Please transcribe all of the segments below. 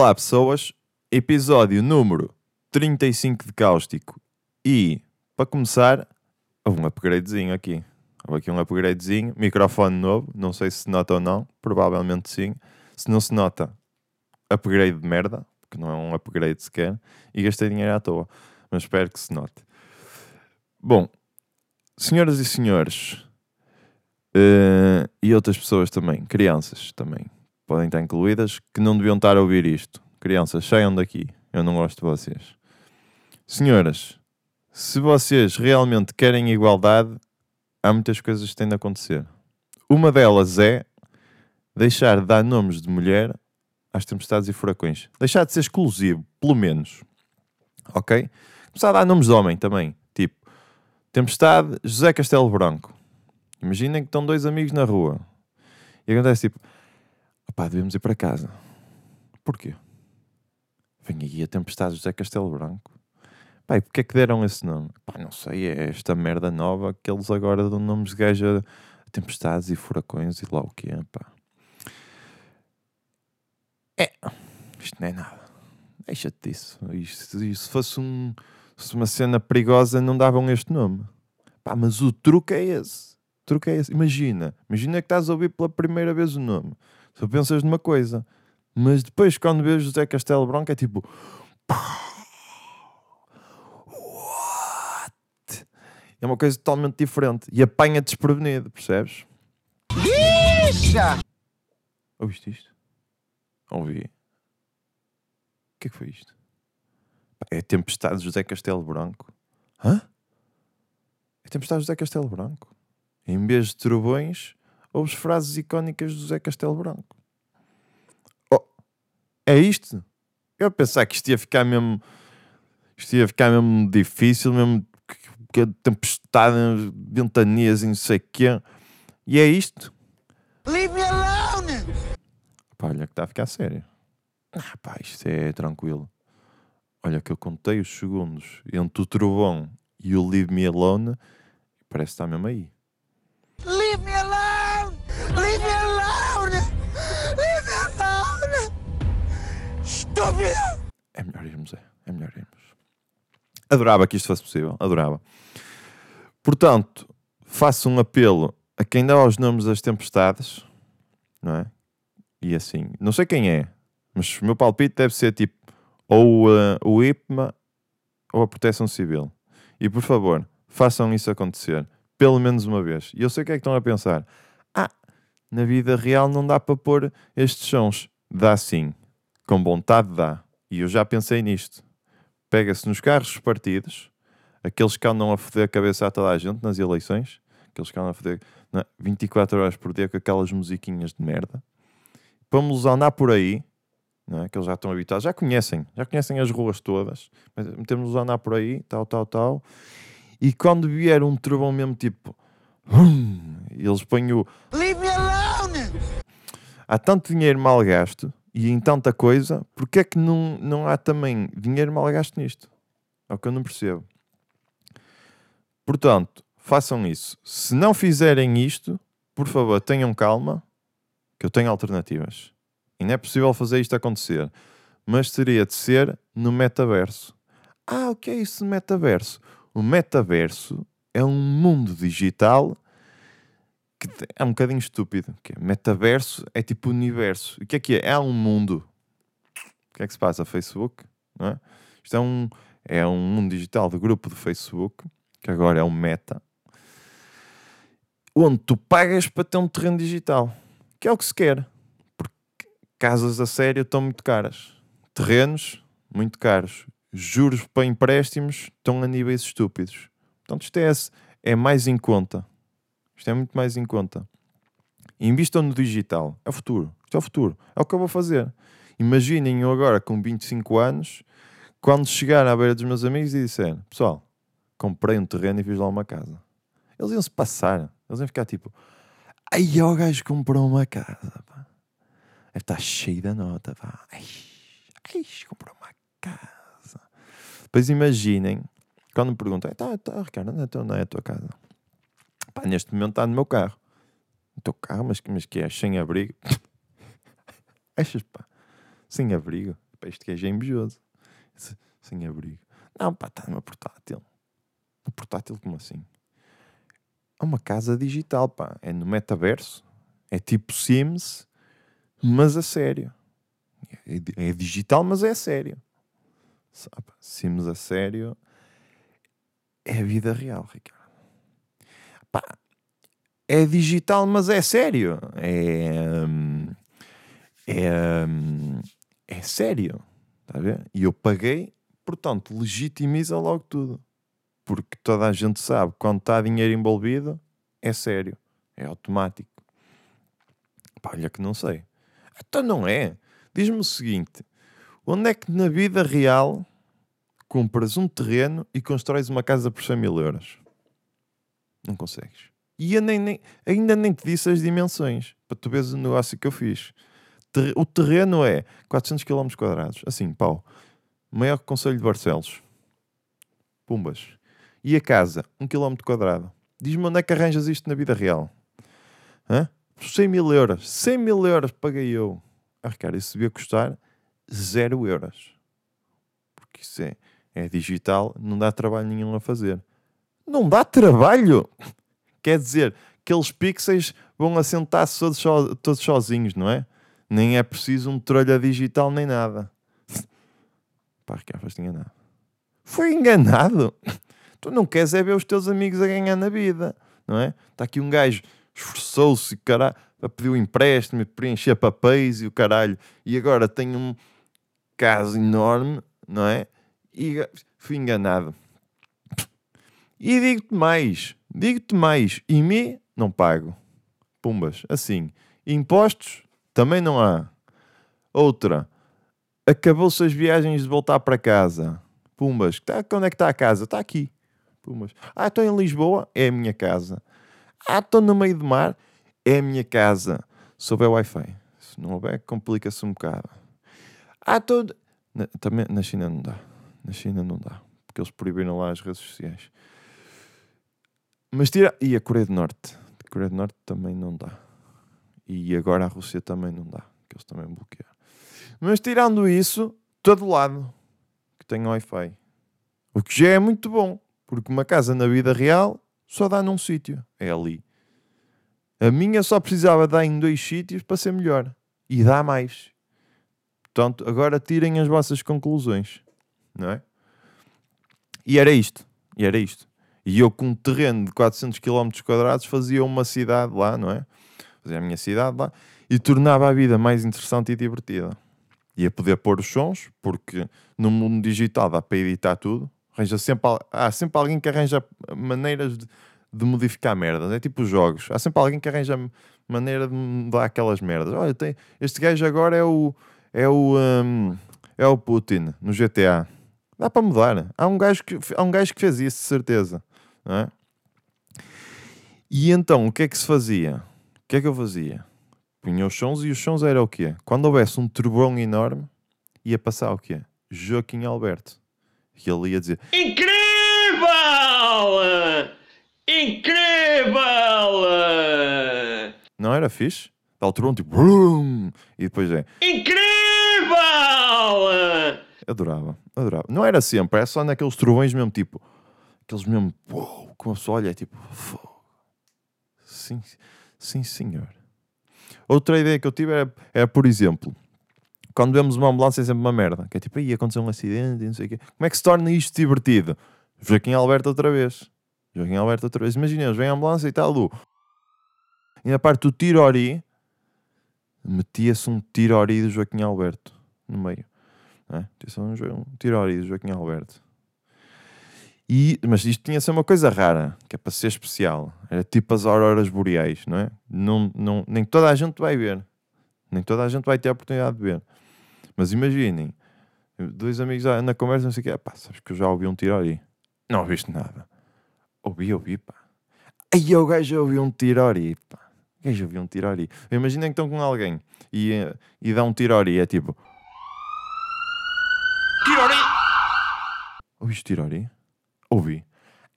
Olá, pessoas. Episódio número 35 de Cáustico. E, para começar, houve um upgradezinho aqui. Houve aqui um upgradezinho. Microfone novo. Não sei se nota ou não. Provavelmente sim. Se não se nota, upgrade de merda. Porque não é um upgrade sequer. E gastei dinheiro à toa. Mas espero que se note. Bom, senhoras e senhores, eh, e outras pessoas também, crianças também, podem estar incluídas, que não deviam estar a ouvir isto. Crianças, saiam daqui. Eu não gosto de vocês. Senhoras, se vocês realmente querem igualdade, há muitas coisas que têm de acontecer. Uma delas é deixar de dar nomes de mulher às tempestades e furacões. Deixar de ser exclusivo, pelo menos. Ok? Começar a dar nomes de homem também. Tipo, Tempestade, José Castelo Branco. Imaginem que estão dois amigos na rua. E acontece tipo, opá, devemos ir para casa. Porquê? Vem aí a Tempestade José Castelo Branco. Pá, e porquê é que deram esse nome? Pá, não sei, é esta merda nova que eles agora dão nomes de gajo a tempestades e furacões e lá o que é, pá. É, isto não é nada. Deixa-te disso. Isto, isto, se fosse um, se uma cena perigosa, não davam este nome. Pá, mas o truque é esse. O truque é esse. Imagina, imagina que estás a ouvir pela primeira vez o nome. Só pensas numa coisa. Mas depois, quando vês José Castelo Branco, é tipo. What? É uma coisa totalmente diferente. E apanha desprevenido, percebes? Bicha! Ouviste isto? Ouvi. O que é que foi isto? É Tempestade de José Castelo Branco. Hã? É Tempestade de José Castelo Branco. Em vez de trovões, ouves frases icónicas de José Castelo Branco. Oh, é isto? Eu pensava que isto ia ficar mesmo. Isto ia ficar mesmo difícil, mesmo que- tempestade, ventanias e não sei o quê. E é isto. Leave me alone! Pá, olha que está a ficar sério. Ah, pá, isto é tranquilo. Olha que eu contei os segundos entre o trovão e o Leave Me Alone parece que está mesmo aí. É melhor irmos, é. É melhor irmos. Adorava que isto fosse possível. Adorava. Portanto, faço um apelo a quem dá os nomes das tempestades, não é? E assim, não sei quem é, mas o meu palpite deve ser tipo ou eh, o IPMA ou a Proteção Civil. E por favor, façam isso acontecer. Pelo menos uma vez. E eu sei o que é que estão a pensar. Ah, na vida real não dá para pôr estes sons. Dá sim. Com vontade dá. E eu já pensei nisto. Pega-se nos carros dos partidos, aqueles que andam a foder a cabeça a toda a gente nas eleições, aqueles que andam a foder na- 24 horas por dia com aquelas musiquinhas de merda. Vamos andar por aí, não é? que eles já estão habituados, já conhecem, já conhecem as ruas todas, mas metemos-los a andar por aí, tal, tal, tal. E quando vier um trovão mesmo tipo, hum, eles põem o, Leave me alone! há tanto dinheiro mal gasto e em tanta coisa, porque é que não, não há também dinheiro mal gasto nisto? É o que eu não percebo. Portanto, façam isso. Se não fizerem isto, por favor, tenham calma, que eu tenho alternativas. E não é possível fazer isto acontecer. Mas teria de ser no metaverso. Ah, o que é isso de metaverso? O metaverso é um mundo digital que é um bocadinho estúpido. Que é, metaverso é tipo universo. O que é que é? É um mundo. O que é que se passa? Facebook? Não é? Isto é um, é um mundo digital do grupo do Facebook, que agora é um meta, onde tu pagas para ter um terreno digital, que é o que se quer. Porque casas a sério estão muito caras. Terrenos, muito caros. Juros para empréstimos estão a níveis estúpidos. Portanto, isto é, é mais em conta. Isto é muito mais em conta. Invistam no digital. É o futuro. Isto é o futuro. É o que eu vou fazer. Imaginem eu agora com 25 anos, quando chegar à beira dos meus amigos e disser: Pessoal, comprei um terreno e fiz lá uma casa. Eles iam se passar. Eles iam ficar tipo: Ai, o gajo comprou uma casa. Estar cheio da nota. Pá. Ai, ai, comprou uma casa. Depois imaginem, quando me perguntam: Tá, tá, Ricardo, onde é, não é a tua casa? Pá, neste momento está no meu carro. No teu carro, mas, mas que é? Sem abrigo? Achas, pá. Sem abrigo. Pá, este gajo é invejoso. Se- Sem abrigo. Não, pá, está numa portátil. No portátil, como assim? É uma casa digital, pá. É no metaverso. É tipo Sims, mas a sério. É, é digital, mas é a sério. Sabe? Sims a sério é a vida real, Ricardo. É digital, mas é sério. É. hum, É. hum, É sério. Está a ver? E eu paguei, portanto, legitimiza logo tudo. Porque toda a gente sabe quando está dinheiro envolvido, é sério. É automático. Pá, olha que não sei. Então não é. Diz-me o seguinte: onde é que na vida real compras um terreno e constróis uma casa por 100 mil euros? Não consegues. E eu nem, nem- ainda nem te disse as dimensões para tu veres o negócio que eu fiz. Ter- O terreno é 400 km assim, pau, maior que o Conselho de Barcelos. Pumbas. E a casa, 1 km. Diz-me onde é que arranjas isto na vida real? Hã? Por 100 mil euros. 100 mil euros paguei eu. Ah, Ricardo, isso devia custar 0 euros. Porque isso é, é digital, não dá trabalho nenhum a fazer. Não dá trabalho! Quer dizer, aqueles pixels vão assentar-se todos, so- todos sozinhos, não é? Nem é preciso um trolha digital nem nada. Pá, Ricardo, foste enganado. Foi enganado? Tu não queres é ver os teus amigos a ganhar na vida, não é? Está aqui um gajo esforçou-se, caralho, a pedir um empréstimo, preencher papéis e o caralho, e agora tem um caso enorme, não é? E fui enganado. E digo-te mais, digo-te mais, e me não pago. Pumbas, assim. Impostos também não há. Outra, acabou-se as viagens de voltar para casa. Pumbas, tá, onde é que está a casa? Está aqui. Pumbas. Ah, estou em Lisboa, é a minha casa. Ah, estou no meio do mar, é a minha casa. Se houver Wi-Fi. Se não houver, complica-se um bocado. Ah, estou... Na, também, na China não dá. Na China não dá. Porque eles proibiram lá as redes sociais. Mas tira... E a Coreia do Norte. A Coreia do Norte também não dá. E agora a Rússia também não dá. Que eles também bloquearam. Mas tirando isso, todo lado que tem Wi-Fi. O que já é muito bom. Porque uma casa na vida real só dá num sítio. É ali. A minha só precisava dar em dois sítios para ser melhor. E dá mais. Portanto, agora tirem as vossas conclusões. Não é? E era isto. E era isto. E eu com um terreno de 400 km quadrados fazia uma cidade lá, não é? Fazia a minha cidade lá e tornava a vida mais interessante e divertida. Ia poder pôr os sons, porque no mundo digital dá para editar tudo. Arranja sempre, há sempre alguém que arranja maneiras de, de modificar merdas. É tipo os jogos. Há sempre alguém que arranja maneira de mudar aquelas merdas. Olha, tem, este gajo agora é o, é o, hum, é o Putin no GTA. Dá para mudar. Há um gajo que, há um gajo que fez isso, de certeza. É? E então, o que é que se fazia? O que é que eu fazia? Punha os sons e os sons era o quê? Quando houvesse um trovão enorme, ia passar o quê? Joaquim Alberto. E ele ia dizer: Incrível! Incrível! Não era fixe? Dá o trovão tipo. Brum! E depois é. Incrível! Adorava, adorava. Não era sempre, é só naqueles trovões mesmo, tipo. Aqueles mesmo. Uou, como a pessoa olha, é tipo. Sim, sim, senhor. Outra ideia que eu tive era, era, por exemplo, quando vemos uma ambulância é sempre uma merda. Que é tipo, aí aconteceu um acidente não sei o quê. Como é que se torna isto divertido? Joaquim Alberto outra vez. Joaquim Alberto outra vez. Imaginemos, vem a ambulância e tal, do... E na parte do tirori, metia-se um tirori do Joaquim Alberto no meio. Não é? Um tirori do Joaquim Alberto. E, mas isto tinha ser uma coisa rara, que é para ser especial. Era tipo as auroras boreais, não é? Não, não, nem toda a gente vai ver. Nem toda a gente vai ter a oportunidade de ver. Mas imaginem, dois amigos na conversa, não sei o quê, pá, sabes que eu já ouvi um tirori? Não ouviste nada. Ouvi, ouvi, pá. Aí o gajo ouviu um tirori, pá. O gajo ouviu um tirori. Imaginem que estão com alguém e, e dá um tirori, é tipo... Tirori! Ouviste tirori? Ouvi.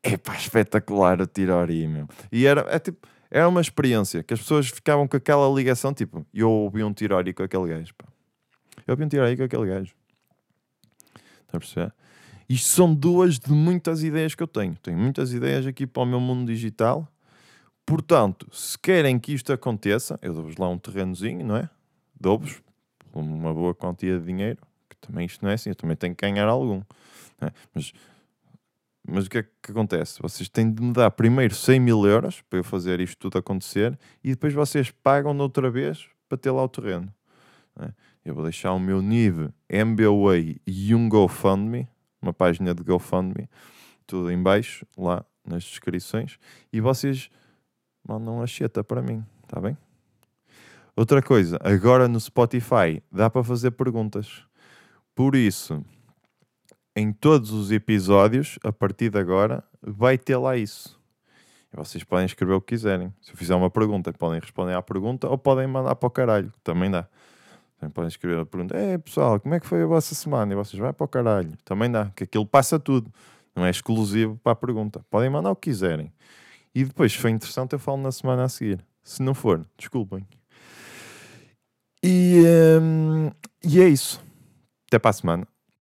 É pá, espetacular o tirori, meu. E era, é, tipo, era uma experiência que as pessoas ficavam com aquela ligação, tipo, eu ouvi um tirori com aquele gajo, pá. Eu vim tirar aí com aquele gajo. Está a perceber? Isto são duas de muitas ideias que eu tenho. Tenho muitas ideias aqui para o meu mundo digital. Portanto, se querem que isto aconteça, eu dou-vos lá um terrenozinho, não é? Dou-vos uma boa quantia de dinheiro, que também isto não é assim, eu também tenho que ganhar algum. é? Mas, mas o que é que acontece? Vocês têm de me dar primeiro 100 mil euros para eu fazer isto tudo acontecer e depois vocês pagam outra vez para ter lá o terreno. não é? Eu vou deixar o meu NIV, MBWay e um GoFundMe, uma página de GoFundMe, tudo em baixo, lá nas descrições, e vocês mandam a cheta para mim, está bem? Outra coisa, agora no Spotify dá para fazer perguntas. Por isso, em todos os episódios, a partir de agora, vai ter lá isso. Vocês podem escrever o que quiserem. Se eu fizer uma pergunta, podem responder à pergunta ou podem mandar para o caralho, também dá. Também podem escrever a pergunta: É pessoal, como é que foi a vossa semana? E vocês vai para o caralho, também dá, que aquilo passa tudo, não é exclusivo para a pergunta. Podem mandar o que quiserem. E depois, se for interessante, eu falo na semana a seguir. Se não for, desculpem. E, hum, e é isso. Até para a semana.